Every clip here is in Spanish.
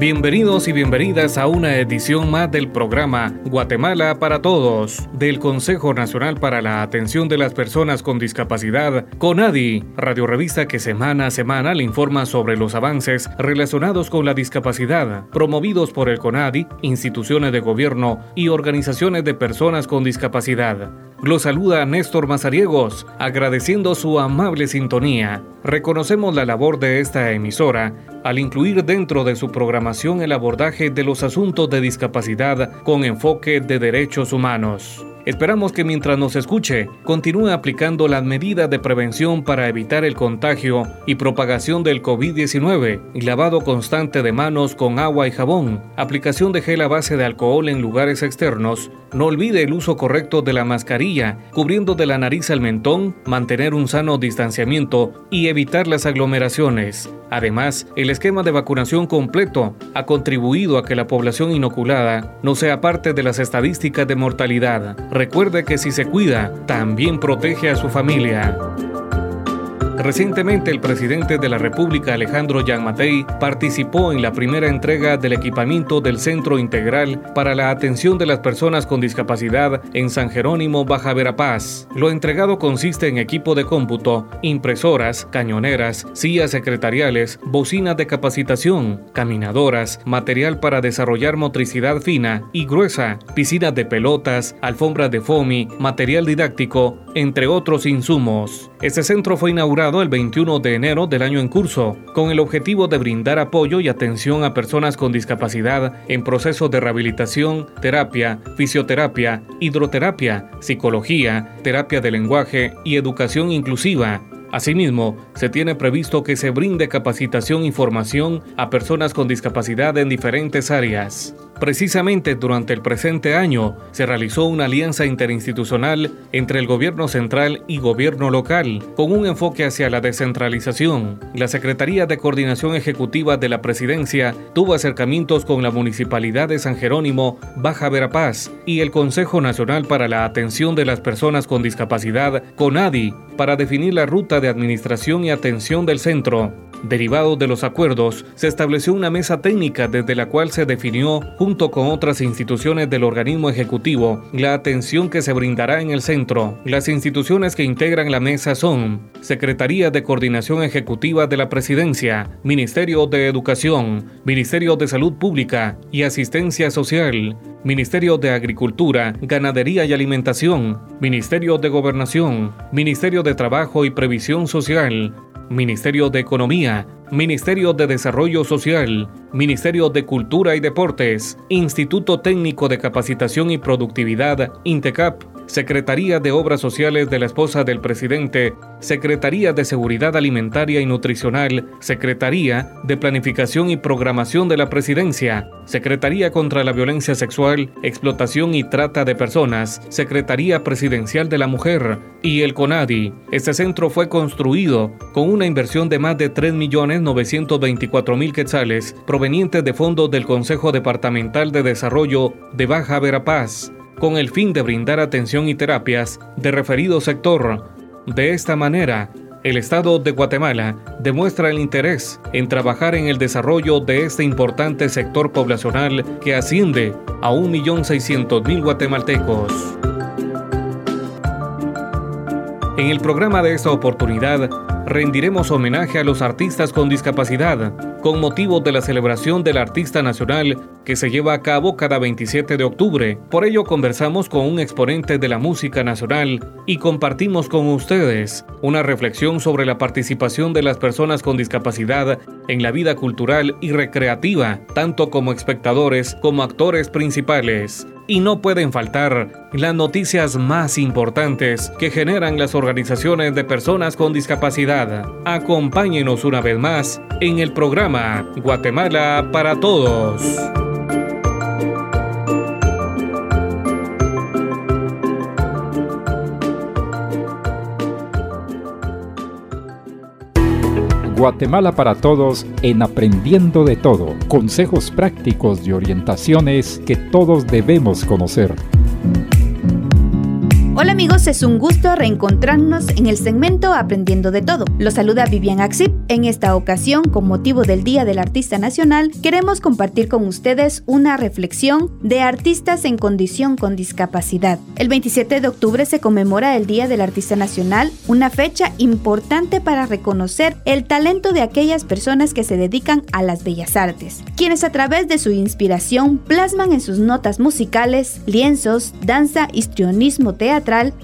Bienvenidos y bienvenidas a una edición más del programa Guatemala para Todos del Consejo Nacional para la Atención de las Personas con Discapacidad, CONADI, radio revista que semana a semana le informa sobre los avances relacionados con la discapacidad, promovidos por el CONADI, instituciones de gobierno y organizaciones de personas con discapacidad. Lo saluda Néstor Mazariegos, agradeciendo su amable sintonía. Reconocemos la labor de esta emisora al incluir dentro de su programación el abordaje de los asuntos de discapacidad con enfoque de derechos humanos. Esperamos que mientras nos escuche, continúe aplicando las medidas de prevención para evitar el contagio y propagación del COVID-19 y lavado constante de manos con agua y jabón, aplicación de gel a base de alcohol en lugares externos, no olvide el uso correcto de la mascarilla, cubriendo de la nariz al mentón, mantener un sano distanciamiento y evitar las aglomeraciones. Además, el esquema de vacunación completo ha contribuido a que la población inoculada no sea parte de las estadísticas de mortalidad. Recuerde que si se cuida, también protege a su familia. Recientemente el presidente de la República Alejandro Matei, participó en la primera entrega del equipamiento del Centro Integral para la Atención de las Personas con Discapacidad en San Jerónimo, Baja Verapaz. Lo entregado consiste en equipo de cómputo, impresoras, cañoneras, sillas secretariales, bocinas de capacitación, caminadoras, material para desarrollar motricidad fina y gruesa, piscinas de pelotas, alfombras de foamy, material didáctico, entre otros insumos. Este centro fue inaugurado el 21 de enero del año en curso, con el objetivo de brindar apoyo y atención a personas con discapacidad en procesos de rehabilitación, terapia, fisioterapia, hidroterapia, psicología, terapia de lenguaje y educación inclusiva. Asimismo, se tiene previsto que se brinde capacitación y formación a personas con discapacidad en diferentes áreas. Precisamente durante el presente año se realizó una alianza interinstitucional entre el gobierno central y gobierno local, con un enfoque hacia la descentralización. La Secretaría de Coordinación Ejecutiva de la Presidencia tuvo acercamientos con la Municipalidad de San Jerónimo, Baja Verapaz, y el Consejo Nacional para la Atención de las Personas con Discapacidad, CONADI, para definir la ruta de administración y atención del centro. Derivado de los acuerdos, se estableció una mesa técnica desde la cual se definió, junto con otras instituciones del organismo ejecutivo, la atención que se brindará en el centro. Las instituciones que integran la mesa son Secretaría de Coordinación Ejecutiva de la Presidencia, Ministerio de Educación, Ministerio de Salud Pública y Asistencia Social, Ministerio de Agricultura, Ganadería y Alimentación, Ministerio de Gobernación, Ministerio de Trabajo y Previsión Social, Ministerio de Economía, Ministerio de Desarrollo Social, Ministerio de Cultura y Deportes, Instituto Técnico de Capacitación y Productividad, INTECAP, Secretaría de Obras Sociales de la esposa del presidente, Secretaría de Seguridad Alimentaria y Nutricional, Secretaría de Planificación y Programación de la Presidencia, Secretaría contra la Violencia Sexual, Explotación y Trata de Personas, Secretaría Presidencial de la Mujer y el CONADI. Este centro fue construido con una inversión de más de 3.924.000 quetzales provenientes de fondos del Consejo Departamental de Desarrollo de Baja Verapaz con el fin de brindar atención y terapias de referido sector. De esta manera, el Estado de Guatemala demuestra el interés en trabajar en el desarrollo de este importante sector poblacional que asciende a 1.600.000 guatemaltecos. En el programa de esta oportunidad rendiremos homenaje a los artistas con discapacidad con motivo de la celebración del Artista Nacional que se lleva a cabo cada 27 de octubre. Por ello conversamos con un exponente de la música nacional y compartimos con ustedes una reflexión sobre la participación de las personas con discapacidad en la vida cultural y recreativa, tanto como espectadores como actores principales y no pueden faltar las noticias más importantes que generan las organizaciones de personas con discapacidad. Acompáñenos una vez más en el programa Guatemala para Todos. Guatemala para Todos en Aprendiendo de Todo. Consejos prácticos y orientaciones que todos debemos conocer. Hola amigos, es un gusto reencontrarnos en el segmento Aprendiendo de Todo. Los saluda Vivian Axip. En esta ocasión, con motivo del Día del Artista Nacional, queremos compartir con ustedes una reflexión de artistas en condición con discapacidad. El 27 de octubre se conmemora el Día del Artista Nacional, una fecha importante para reconocer el talento de aquellas personas que se dedican a las bellas artes, quienes a través de su inspiración plasman en sus notas musicales, lienzos, danza, histrionismo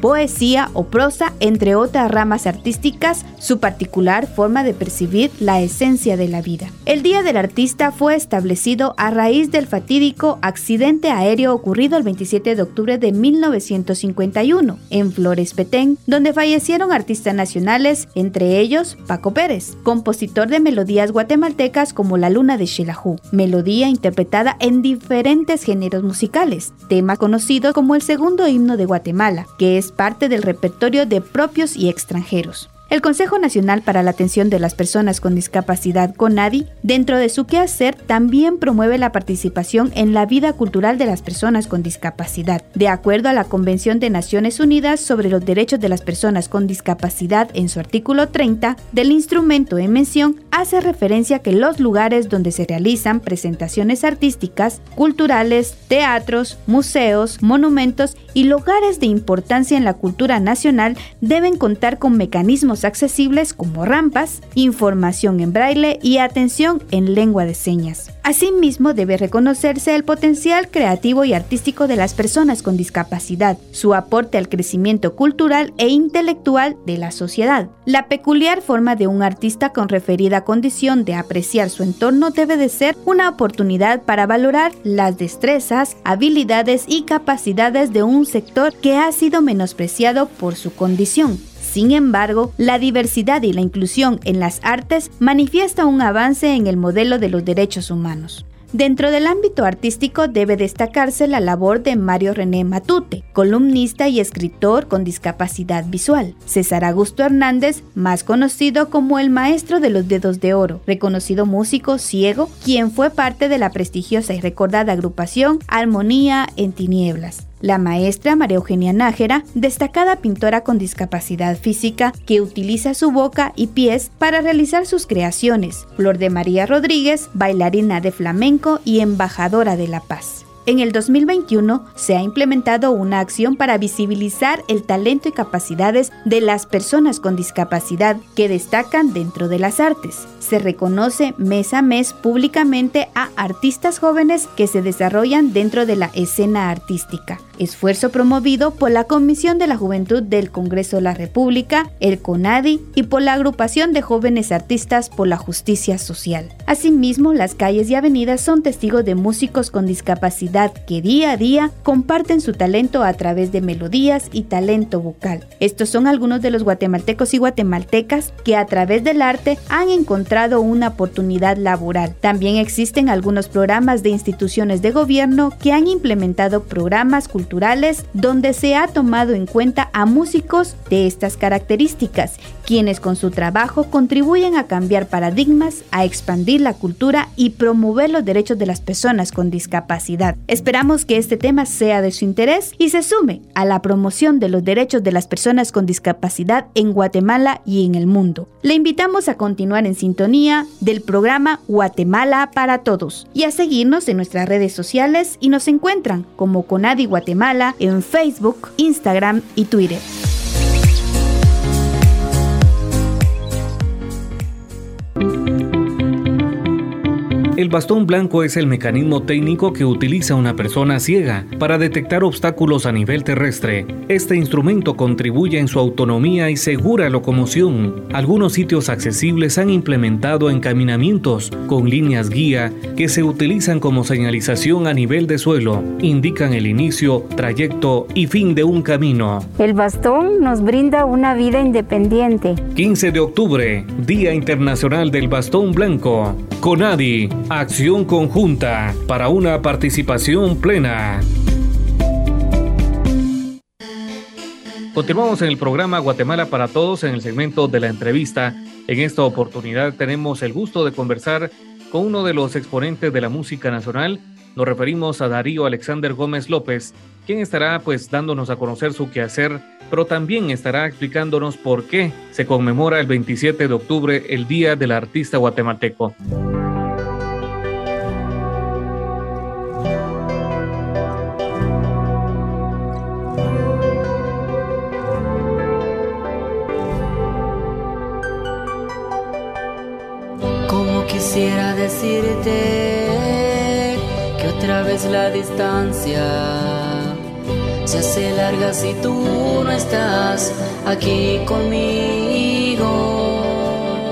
poesía o prosa, entre otras ramas artísticas, su particular forma de percibir la esencia de la vida. El Día del Artista fue establecido a raíz del fatídico accidente aéreo ocurrido el 27 de octubre de 1951 en Flores Petén, donde fallecieron artistas nacionales, entre ellos Paco Pérez, compositor de melodías guatemaltecas como La Luna de Xelajú, melodía interpretada en diferentes géneros musicales, tema conocido como el segundo himno de Guatemala, que es parte del repertorio de propios y extranjeros. El Consejo Nacional para la Atención de las Personas con Discapacidad, CONADI, dentro de su quehacer, también promueve la participación en la vida cultural de las personas con discapacidad. De acuerdo a la Convención de Naciones Unidas sobre los Derechos de las Personas con Discapacidad, en su artículo 30, del instrumento en mención, hace referencia que los lugares donde se realizan presentaciones artísticas, culturales, teatros, museos, monumentos y lugares de importancia en la cultura nacional deben contar con mecanismos accesibles como rampas, información en braille y atención en lengua de señas. Asimismo, debe reconocerse el potencial creativo y artístico de las personas con discapacidad, su aporte al crecimiento cultural e intelectual de la sociedad. La peculiar forma de un artista con referida condición de apreciar su entorno debe de ser una oportunidad para valorar las destrezas, habilidades y capacidades de un sector que ha sido menospreciado por su condición. Sin embargo, la diversidad y la inclusión en las artes manifiesta un avance en el modelo de los derechos humanos. Dentro del ámbito artístico debe destacarse la labor de Mario René Matute, columnista y escritor con discapacidad visual. César Augusto Hernández, más conocido como el maestro de los dedos de oro, reconocido músico ciego, quien fue parte de la prestigiosa y recordada agrupación Armonía en Tinieblas. La maestra María Eugenia Nájera, destacada pintora con discapacidad física que utiliza su boca y pies para realizar sus creaciones. Flor de María Rodríguez, bailarina de flamenco y embajadora de la paz. En el 2021 se ha implementado una acción para visibilizar el talento y capacidades de las personas con discapacidad que destacan dentro de las artes. Se reconoce mes a mes públicamente a artistas jóvenes que se desarrollan dentro de la escena artística esfuerzo promovido por la Comisión de la Juventud del Congreso de la República, el CONADI y por la Agrupación de Jóvenes Artistas por la Justicia Social. Asimismo, las calles y avenidas son testigos de músicos con discapacidad que día a día comparten su talento a través de melodías y talento vocal. Estos son algunos de los guatemaltecos y guatemaltecas que a través del arte han encontrado una oportunidad laboral. También existen algunos programas de instituciones de gobierno que han implementado programas culturales donde se ha tomado en cuenta a músicos de estas características, quienes con su trabajo contribuyen a cambiar paradigmas, a expandir la cultura y promover los derechos de las personas con discapacidad. Esperamos que este tema sea de su interés y se sume a la promoción de los derechos de las personas con discapacidad en Guatemala y en el mundo. Le invitamos a continuar en sintonía del programa Guatemala para Todos y a seguirnos en nuestras redes sociales y nos encuentran como Conadi Guatemala en Facebook, Instagram y Twitter. El bastón blanco es el mecanismo técnico que utiliza una persona ciega para detectar obstáculos a nivel terrestre. Este instrumento contribuye en su autonomía y segura locomoción. Algunos sitios accesibles han implementado encaminamientos con líneas guía que se utilizan como señalización a nivel de suelo. Indican el inicio, trayecto y fin de un camino. El bastón nos brinda una vida independiente. 15 de octubre, Día Internacional del Bastón Blanco. CONADI Acción conjunta para una participación plena. Continuamos en el programa Guatemala para Todos en el segmento de la entrevista. En esta oportunidad tenemos el gusto de conversar con uno de los exponentes de la música nacional. Nos referimos a Darío Alexander Gómez López, quien estará pues dándonos a conocer su quehacer, pero también estará explicándonos por qué se conmemora el 27 de octubre el Día del Artista Guatemalteco. Quisiera decirte que otra vez la distancia se hace larga si tú no estás aquí conmigo.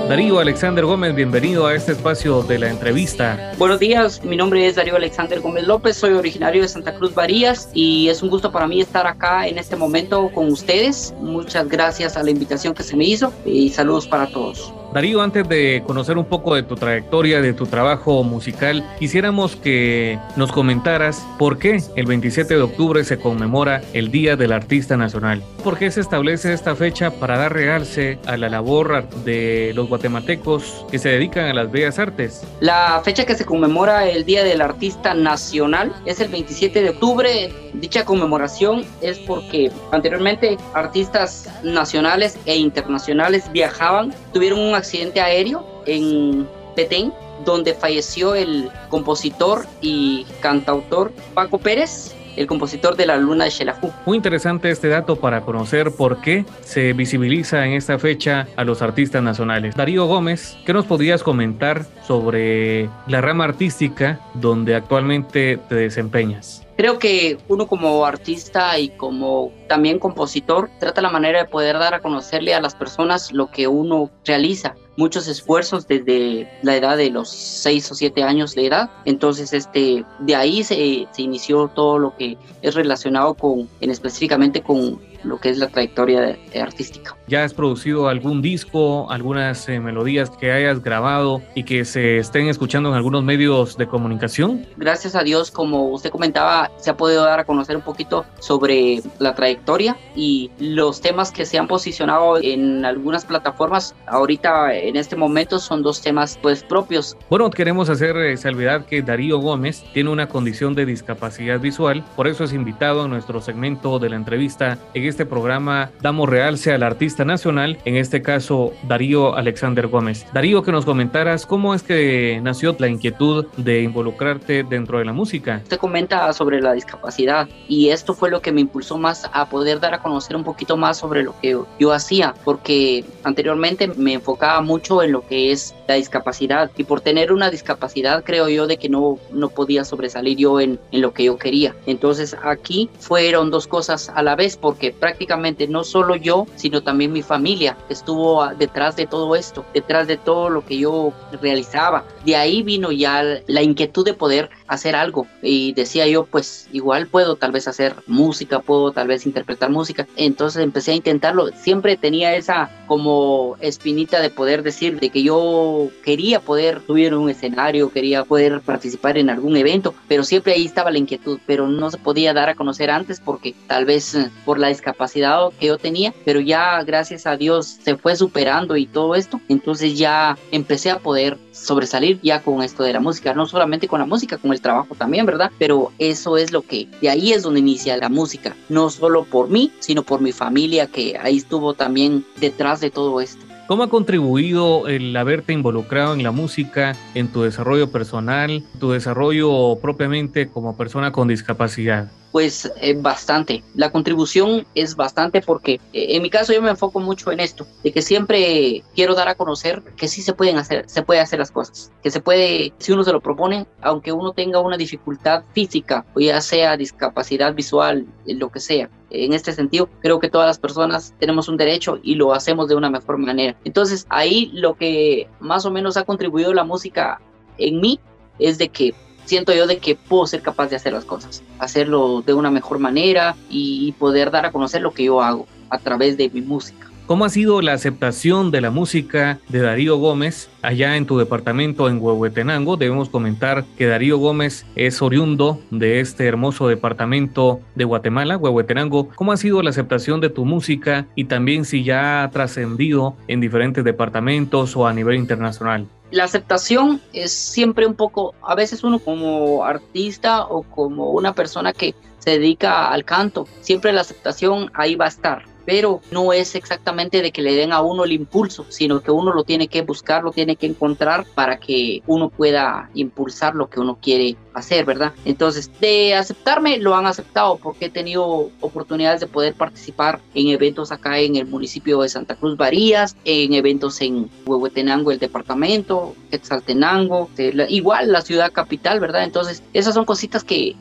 Darío Alexander Gómez, bienvenido a este espacio de la entrevista. Buenos días, mi nombre es Darío Alexander Gómez López, soy originario de Santa Cruz Varías y es un gusto para mí estar acá en este momento con ustedes. Muchas gracias a la invitación que se me hizo y saludos para todos. Darío, antes de conocer un poco de tu trayectoria, de tu trabajo musical, quisiéramos que nos comentaras por qué el 27 de octubre se conmemora el Día del Artista Nacional. ¿Por qué se establece esta fecha para dar realce a la labor de los guatemaltecos que se dedican a las bellas artes? La fecha que se conmemora el Día del Artista Nacional es el 27 de octubre. Dicha conmemoración es porque anteriormente artistas nacionales e internacionales viajaban, tuvieron un accidente aéreo en Petén, donde falleció el compositor y cantautor Paco Pérez, el compositor de la luna de Xelajú. Muy interesante este dato para conocer por qué se visibiliza en esta fecha a los artistas nacionales. Darío Gómez, ¿qué nos podrías comentar sobre la rama artística donde actualmente te desempeñas? Creo que uno como artista y como también compositor trata la manera de poder dar a conocerle a las personas lo que uno realiza. Muchos esfuerzos desde la edad de los 6 o 7 años de edad. Entonces, este, de ahí se, se inició todo lo que es relacionado con, en específicamente con lo que es la trayectoria artística. ¿Ya has producido algún disco, algunas eh, melodías que hayas grabado y que se estén escuchando en algunos medios de comunicación? Gracias a Dios, como usted comentaba, se ha podido dar a conocer un poquito sobre la trayectoria y los temas que se han posicionado en algunas plataformas. Ahorita, en este momento, son dos temas pues propios. Bueno, queremos hacer eh, salvedad que Darío Gómez tiene una condición de discapacidad visual, por eso es invitado a nuestro segmento de la entrevista en este programa damos realce al artista nacional, en este caso Darío Alexander Gómez. Darío, que nos comentaras cómo es que nació la inquietud de involucrarte dentro de la música. Usted comenta sobre la discapacidad y esto fue lo que me impulsó más a poder dar a conocer un poquito más sobre lo que yo hacía, porque anteriormente me enfocaba mucho en lo que es la discapacidad y por tener una discapacidad creo yo de que no, no podía sobresalir yo en, en lo que yo quería. Entonces aquí fueron dos cosas a la vez porque prácticamente no solo yo, sino también mi familia estuvo detrás de todo esto, detrás de todo lo que yo realizaba. De ahí vino ya la inquietud de poder hacer algo y decía yo, pues igual puedo tal vez hacer música, puedo tal vez interpretar música. Entonces empecé a intentarlo. Siempre tenía esa como espinita de poder decir de que yo quería poder subir un escenario, quería poder participar en algún evento, pero siempre ahí estaba la inquietud, pero no se podía dar a conocer antes porque tal vez eh, por la discapacidad capacidad que yo tenía, pero ya gracias a Dios se fue superando y todo esto, entonces ya empecé a poder sobresalir ya con esto de la música, no solamente con la música, con el trabajo también, ¿verdad? Pero eso es lo que, de ahí es donde inicia la música, no solo por mí, sino por mi familia que ahí estuvo también detrás de todo esto. ¿Cómo ha contribuido el haberte involucrado en la música, en tu desarrollo personal, tu desarrollo propiamente como persona con discapacidad? Pues bastante. La contribución es bastante porque eh, en mi caso yo me enfoco mucho en esto, de que siempre quiero dar a conocer que sí se pueden hacer, se puede hacer las cosas, que se puede, si uno se lo propone, aunque uno tenga una dificultad física o ya sea discapacidad visual, lo que sea, en este sentido, creo que todas las personas tenemos un derecho y lo hacemos de una mejor manera. Entonces, ahí lo que más o menos ha contribuido la música en mí es de que siento yo de que puedo ser capaz de hacer las cosas, hacerlo de una mejor manera y poder dar a conocer lo que yo hago a través de mi música. ¿Cómo ha sido la aceptación de la música de Darío Gómez allá en tu departamento en Huehuetenango? Debemos comentar que Darío Gómez es oriundo de este hermoso departamento de Guatemala, Huehuetenango. ¿Cómo ha sido la aceptación de tu música y también si ya ha trascendido en diferentes departamentos o a nivel internacional? La aceptación es siempre un poco, a veces uno como artista o como una persona que se dedica al canto, siempre la aceptación ahí va a estar pero no es exactamente de que le den a uno el impulso, sino que uno lo tiene que buscar, lo tiene que encontrar para que uno pueda impulsar lo que uno quiere hacer, ¿verdad? Entonces, de aceptarme, lo han aceptado porque he tenido oportunidades de poder participar en eventos acá en el municipio de Santa Cruz Varías, en eventos en Huehuetenango, el departamento, Quetzaltenango, igual la ciudad capital, ¿verdad? Entonces, esas son cositas que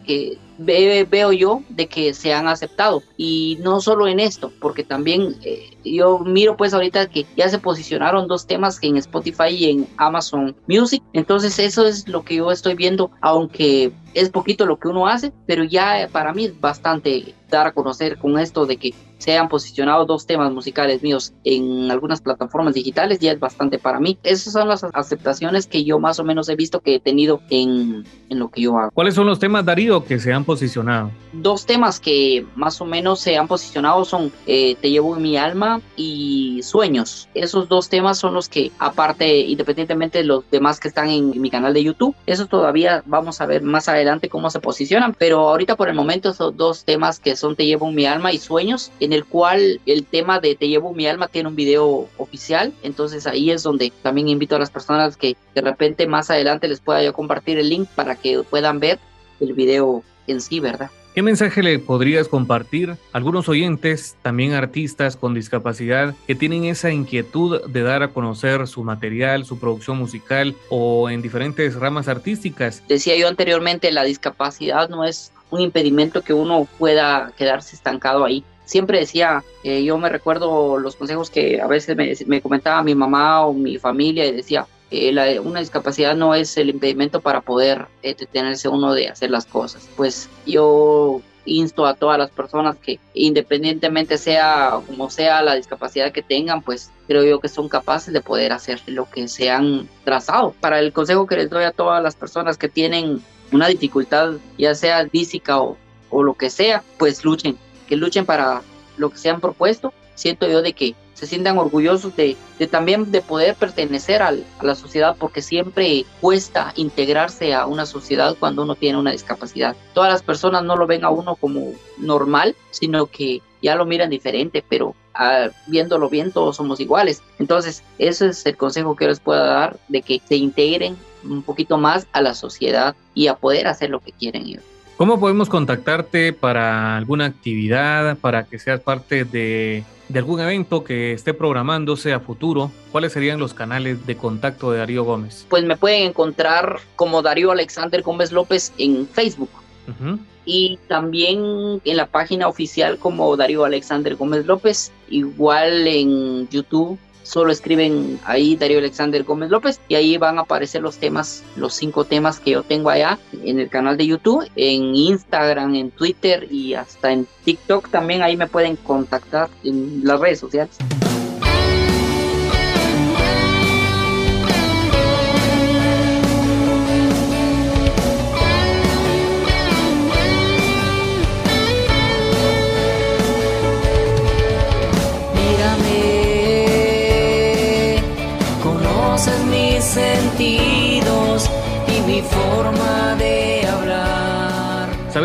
veo yo de que se han aceptado. Y no solo en esto porque también eh, yo miro pues ahorita que ya se posicionaron dos temas en Spotify y en Amazon Music. Entonces eso es lo que yo estoy viendo aunque es poquito lo que uno hace pero ya para mí es bastante dar a conocer con esto de que se han posicionado dos temas musicales míos en algunas plataformas digitales ya es bastante para mí. Esas son las aceptaciones que yo más o menos he visto que he tenido en, en lo que yo hago. ¿Cuáles son los temas, Darío, que se han posicionado? Dos temas que más o menos se han posicionado son eh, Te llevo en mi alma y Sueños. Esos dos temas son los que, aparte, independientemente de los demás que están en mi canal de YouTube, eso todavía vamos a ver más adelante cómo se posicionan, pero ahorita por el momento esos dos temas que son Te llevo en mi alma y Sueños, en el cual el tema de Te llevo mi alma tiene un video oficial. Entonces ahí es donde también invito a las personas que de repente más adelante les pueda yo compartir el link para que puedan ver el video en sí, ¿verdad? ¿Qué mensaje le podrías compartir a algunos oyentes, también artistas con discapacidad, que tienen esa inquietud de dar a conocer su material, su producción musical o en diferentes ramas artísticas? Decía yo anteriormente, la discapacidad no es un impedimento que uno pueda quedarse estancado ahí siempre decía, eh, yo me recuerdo los consejos que a veces me, comentaba mi mamá o mi familia y decía, eh, una discapacidad no es el impedimento para poder eh, detenerse uno de hacer las cosas. Pues yo insto a todas las personas que independientemente sea como sea la discapacidad que tengan, pues creo yo que son capaces de poder hacer lo que se han trazado. Para el consejo que les doy a todas las personas que tienen una dificultad, ya sea física o lo que sea, pues luchen, que luchen para lo que se han propuesto. Siento yo de que se sientan orgullosos de, también de poder pertenecer a la sociedad porque siempre cuesta integrarse a una sociedad cuando uno tiene una discapacidad. Todas las personas no lo ven a uno como normal, sino que ya lo miran diferente, pero ah, viéndolo bien todos somos iguales. Entonces, ese es el consejo que les puedo dar de que se integren un poquito más a la sociedad y a poder hacer lo que quieren ellos. ¿Cómo podemos contactarte para alguna actividad, para que seas parte de, algún evento que esté programándose a futuro? ¿Cuáles serían los canales de contacto de Darío Gómez? Pues me pueden encontrar como Darío Alexander Gómez López en Facebook. Y también en la página oficial como Darío Alexander Gómez López, igual en YouTube solo escriben ahí Darío Alexander Gómez López y ahí van a aparecer los temas, los cinco temas que yo tengo allá en el canal de YouTube, en Instagram, en Twitter y hasta en TikTok también ahí me pueden contactar en las redes sociales.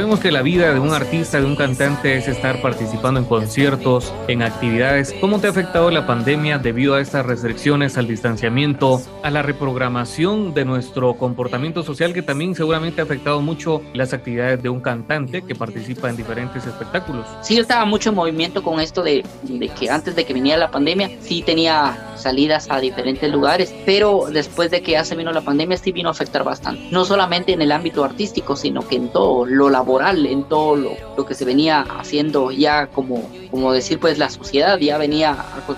Sabemos que la vida de un artista, de un cantante es estar participando en conciertos, en actividades. ¿Cómo te ha afectado la pandemia debido a estas restricciones, al distanciamiento, a la reprogramación de nuestro comportamiento social que también seguramente ha afectado mucho las actividades de un cantante que participa en diferentes espectáculos? Sí, yo estaba mucho en movimiento con esto de, de que antes de que viniera la pandemia, sí tenía salidas a diferentes lugares, pero después de que ya se vino la pandemia, sí vino a afectar bastante. No solamente en el ámbito artístico, sino que en todo lo laboral, en todo lo, que se venía haciendo ya como, como decir, pues la sociedad ya venía,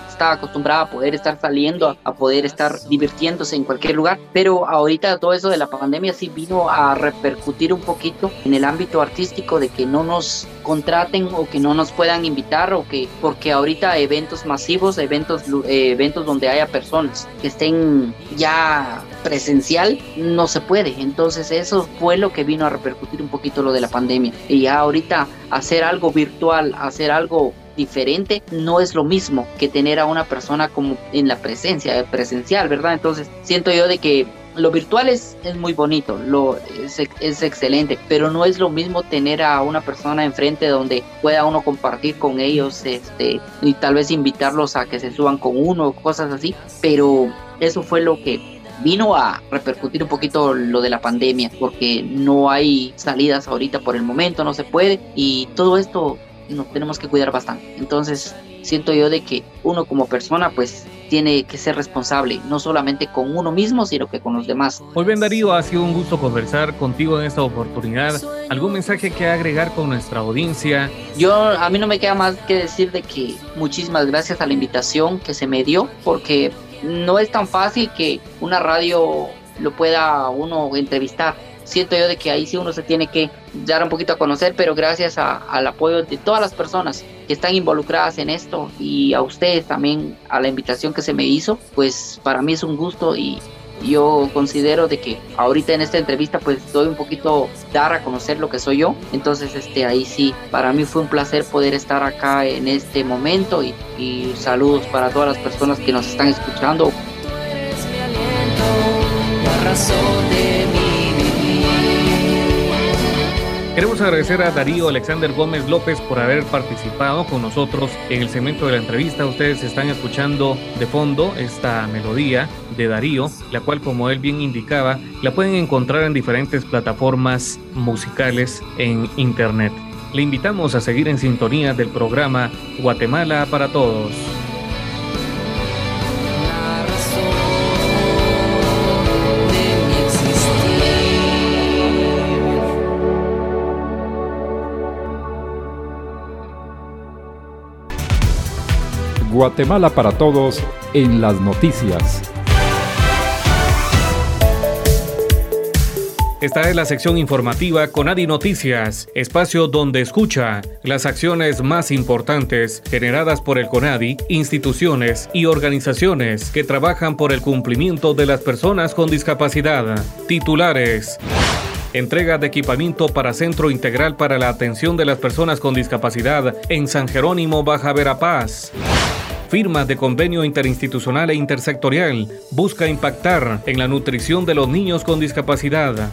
estaba acostumbrada a poder estar saliendo, a, poder estar divirtiéndose en cualquier lugar, pero ahorita todo eso de la pandemia sí vino a repercutir un poquito en el ámbito artístico de que no nos contraten o que no nos puedan invitar o que porque ahorita eventos masivos, eventos eh, eventos donde haya personas que estén ya presencial no se puede. Entonces eso fue lo que vino a repercutir un poquito lo de la pandemia. Y ya ahorita hacer algo virtual, hacer algo diferente no es lo mismo que tener a una persona como en la presencia presencial, ¿verdad? Entonces siento yo de que lo virtual es, muy bonito, lo, es, es, excelente, pero no es lo mismo tener a una persona enfrente donde pueda uno compartir con ellos este, y tal vez invitarlos a que se suban con uno, cosas así, pero eso fue lo que vino a repercutir un poquito lo de la pandemia, porque no hay salidas ahorita por el momento, no se puede, y todo esto nos tenemos que cuidar bastante. Entonces, siento yo de que uno como persona, pues tiene que ser responsable, no solamente con uno mismo, sino que con los demás. Muy bien, Darío, ha sido un gusto conversar contigo en esta oportunidad. ¿Algún mensaje que agregar con nuestra audiencia? Yo, a mí no me queda más que decir de que muchísimas gracias a la invitación que se me dio, porque no es tan fácil que una radio lo pueda uno entrevistar. Siento yo de que ahí sí uno se tiene que dar un poquito a conocer, pero gracias al apoyo de todas las personas que están involucradas en esto y a ustedes también, a la invitación que se me hizo, pues para mí es un gusto y yo considero de que ahorita en esta entrevista pues doy un poquito dar a conocer lo que soy yo. Entonces este ahí sí para mí fue un placer poder estar acá en este momento y, y saludos para todas las personas que nos están escuchando Queremos agradecer a Darío Alexander Gómez López por haber participado con nosotros en el segmento de la entrevista. Ustedes están escuchando de fondo esta melodía de Darío, la cual como él bien indicaba, la pueden encontrar en diferentes plataformas musicales en Internet. Le invitamos a seguir en sintonía del programa Guatemala para Todos. Guatemala para Todos en las noticias. Esta es la sección informativa Conadi Noticias, espacio donde escucha las acciones más importantes generadas por el Conadi, instituciones y organizaciones que trabajan por el cumplimiento de las personas con discapacidad. Titulares. Entrega de equipamiento para Centro Integral para la Atención de las Personas con Discapacidad en San Jerónimo, Baja Verapaz. Firma de convenio interinstitucional e intersectorial busca impactar en la nutrición de los niños con discapacidad.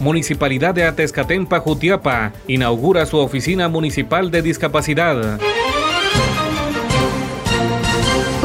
Municipalidad de Atezcatempa, Jutiapa, inaugura su oficina municipal de discapacidad.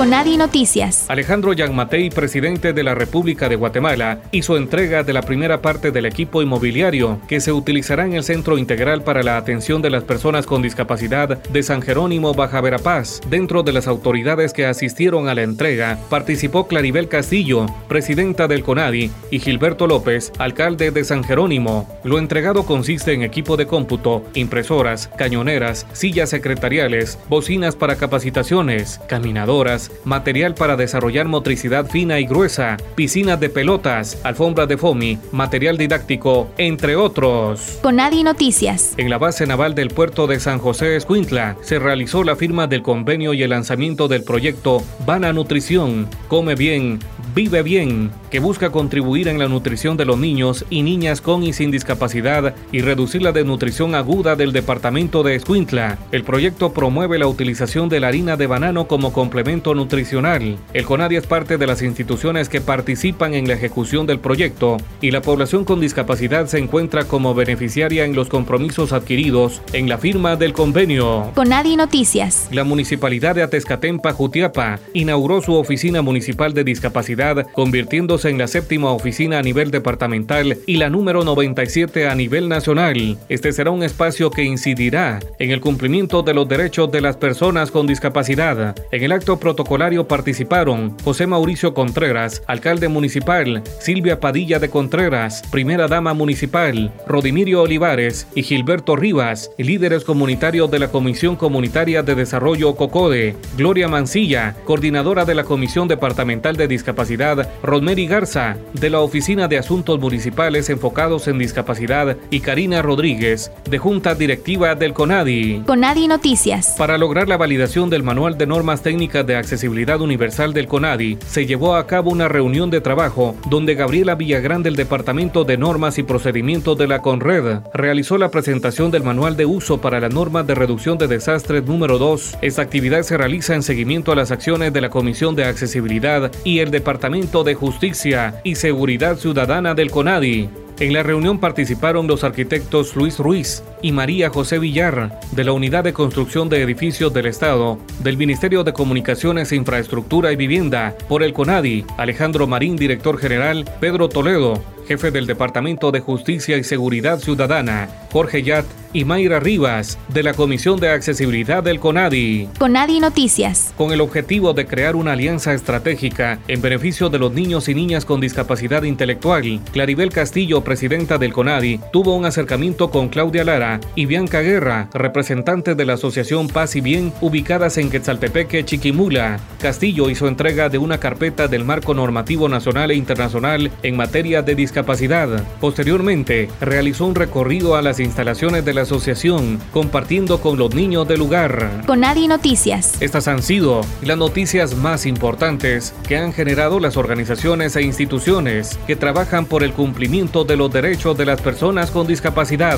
Conadi Noticias. Alejandro Yanmatei, presidente de la República de Guatemala, hizo entrega de la primera parte del equipo inmobiliario que se utilizará en el Centro Integral para la Atención de las Personas con Discapacidad de San Jerónimo, Baja Verapaz. Dentro de las autoridades que asistieron a la entrega, participó Claribel Castillo, presidenta del CONADI, y Gilberto López, alcalde de San Jerónimo. Lo entregado consiste en equipo de cómputo, impresoras, cañoneras, sillas secretariales, bocinas para capacitaciones, caminadoras, material para desarrollar motricidad fina y gruesa, piscinas de pelotas, alfombra de foamy, material didáctico, entre otros. Conadi Noticias. En la base naval del puerto de San José Escuintla se realizó la firma del convenio y el lanzamiento del proyecto Vana Nutrición, Come Bien, Vive Bien, que busca contribuir en la nutrición de los niños y niñas con y sin discapacidad y reducir la desnutrición aguda del departamento de Escuintla. El proyecto promueve la utilización de la harina de banano como complemento nutricional. El CONADI es parte de las instituciones que participan en la ejecución del proyecto y la población con discapacidad se encuentra como beneficiaria en los compromisos adquiridos en la firma del convenio. CONADI Noticias. La Municipalidad de Atezcatempa, Jutiapa, inauguró su oficina municipal de discapacidad, convirtiéndose en la séptima oficina a nivel departamental y la número 97 a nivel nacional. Este será un espacio que incidirá en el cumplimiento de los derechos de las personas con discapacidad. En el acto protocolario participaron José Mauricio Contreras, alcalde municipal, Silvia Padilla de Contreras, primera dama municipal, Rodimirio Olivares y Gilberto Rivas, líderes comunitarios de la Comisión Comunitaria de Desarrollo COCODE, Gloria Mancilla, coordinadora de la Comisión Departamental de Discapacidad Discapacidad, Rosemary Garza, de la Oficina de Asuntos Municipales enfocados en discapacidad, y Karina Rodríguez, de Junta Directiva del CONADI. CONADI Noticias. Para lograr la validación del Manual de Normas Técnicas de Accesibilidad Universal del CONADI, se llevó a cabo una reunión de trabajo donde Gabriela Villagrán del Departamento de Normas y Procedimientos de la CONRED realizó la presentación del Manual de Uso para la Norma de Reducción de Desastres número 2. Esta actividad se realiza en seguimiento a las acciones de la Comisión de Accesibilidad y el Departamento de Justicia y Seguridad Ciudadana del CONADI. En la reunión participaron los arquitectos Luis Ruiz y María José Villar de la Unidad de Construcción de Edificios del Estado, del Ministerio de Comunicaciones, Infraestructura y Vivienda, por el CONADI, Alejandro Marín, director general, Pedro Toledo, jefe del Departamento de Justicia y Seguridad Ciudadana, Jorge Yat y Mayra Rivas, de la Comisión de Accesibilidad del CONADI. CONADI Noticias. Con el objetivo de crear una alianza estratégica en beneficio de los niños y niñas con discapacidad intelectual, Claribel Castillo, presidenta del CONADI, tuvo un acercamiento con Claudia Lara y Bianca Guerra, representantes de la Asociación Paz y Bien, ubicadas en Quetzaltepeque, Chiquimula. Castillo hizo entrega de una carpeta del marco normativo nacional e internacional en materia de discapacidad. Posteriormente, realizó un recorrido a las instalaciones de la asociación, compartiendo con los niños del lugar. Con Nadie Noticias. Estas han sido las noticias más importantes que han generado las organizaciones e instituciones que trabajan por el cumplimiento de los derechos de las personas con discapacidad.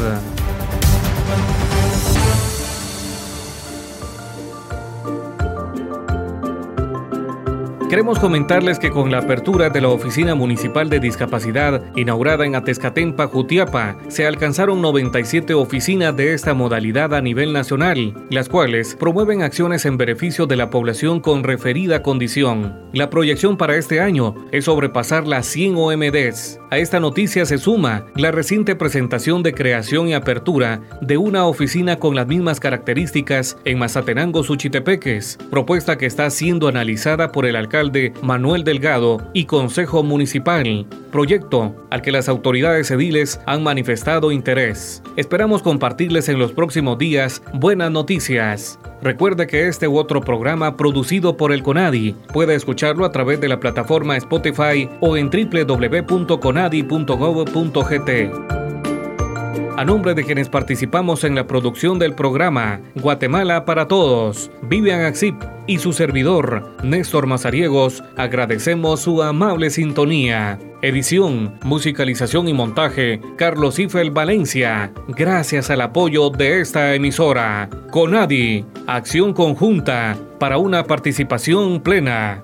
Queremos comentarles que con la apertura de la Oficina Municipal de Discapacidad, inaugurada en Atezcatempa, Jutiapa, se alcanzaron 97 oficinas de esta modalidad a nivel nacional, las cuales promueven acciones en beneficio de la población con referida condición. La proyección para este año es sobrepasar las 100 OMDs. A esta noticia se suma la reciente presentación de creación y apertura de una oficina con las mismas características en Mazatenango, Suchitepeques, propuesta que está siendo analizada por el alcalde de Manuel Delgado y Consejo Municipal, proyecto al que las autoridades ediles han manifestado interés. Esperamos compartirles en los próximos días buenas noticias. Recuerde que este u otro programa producido por el CONADI puede escucharlo a través de la plataforma Spotify o en www.conadi.gov.gt. A nombre de quienes participamos en la producción del programa Guatemala para Todos, Vivian Axip y su servidor, Néstor Mazariegos, agradecemos su amable sintonía. Edición, musicalización y montaje, Carlos Ifel Valencia. Gracias al apoyo de esta emisora. Conadi, acción conjunta para una participación plena.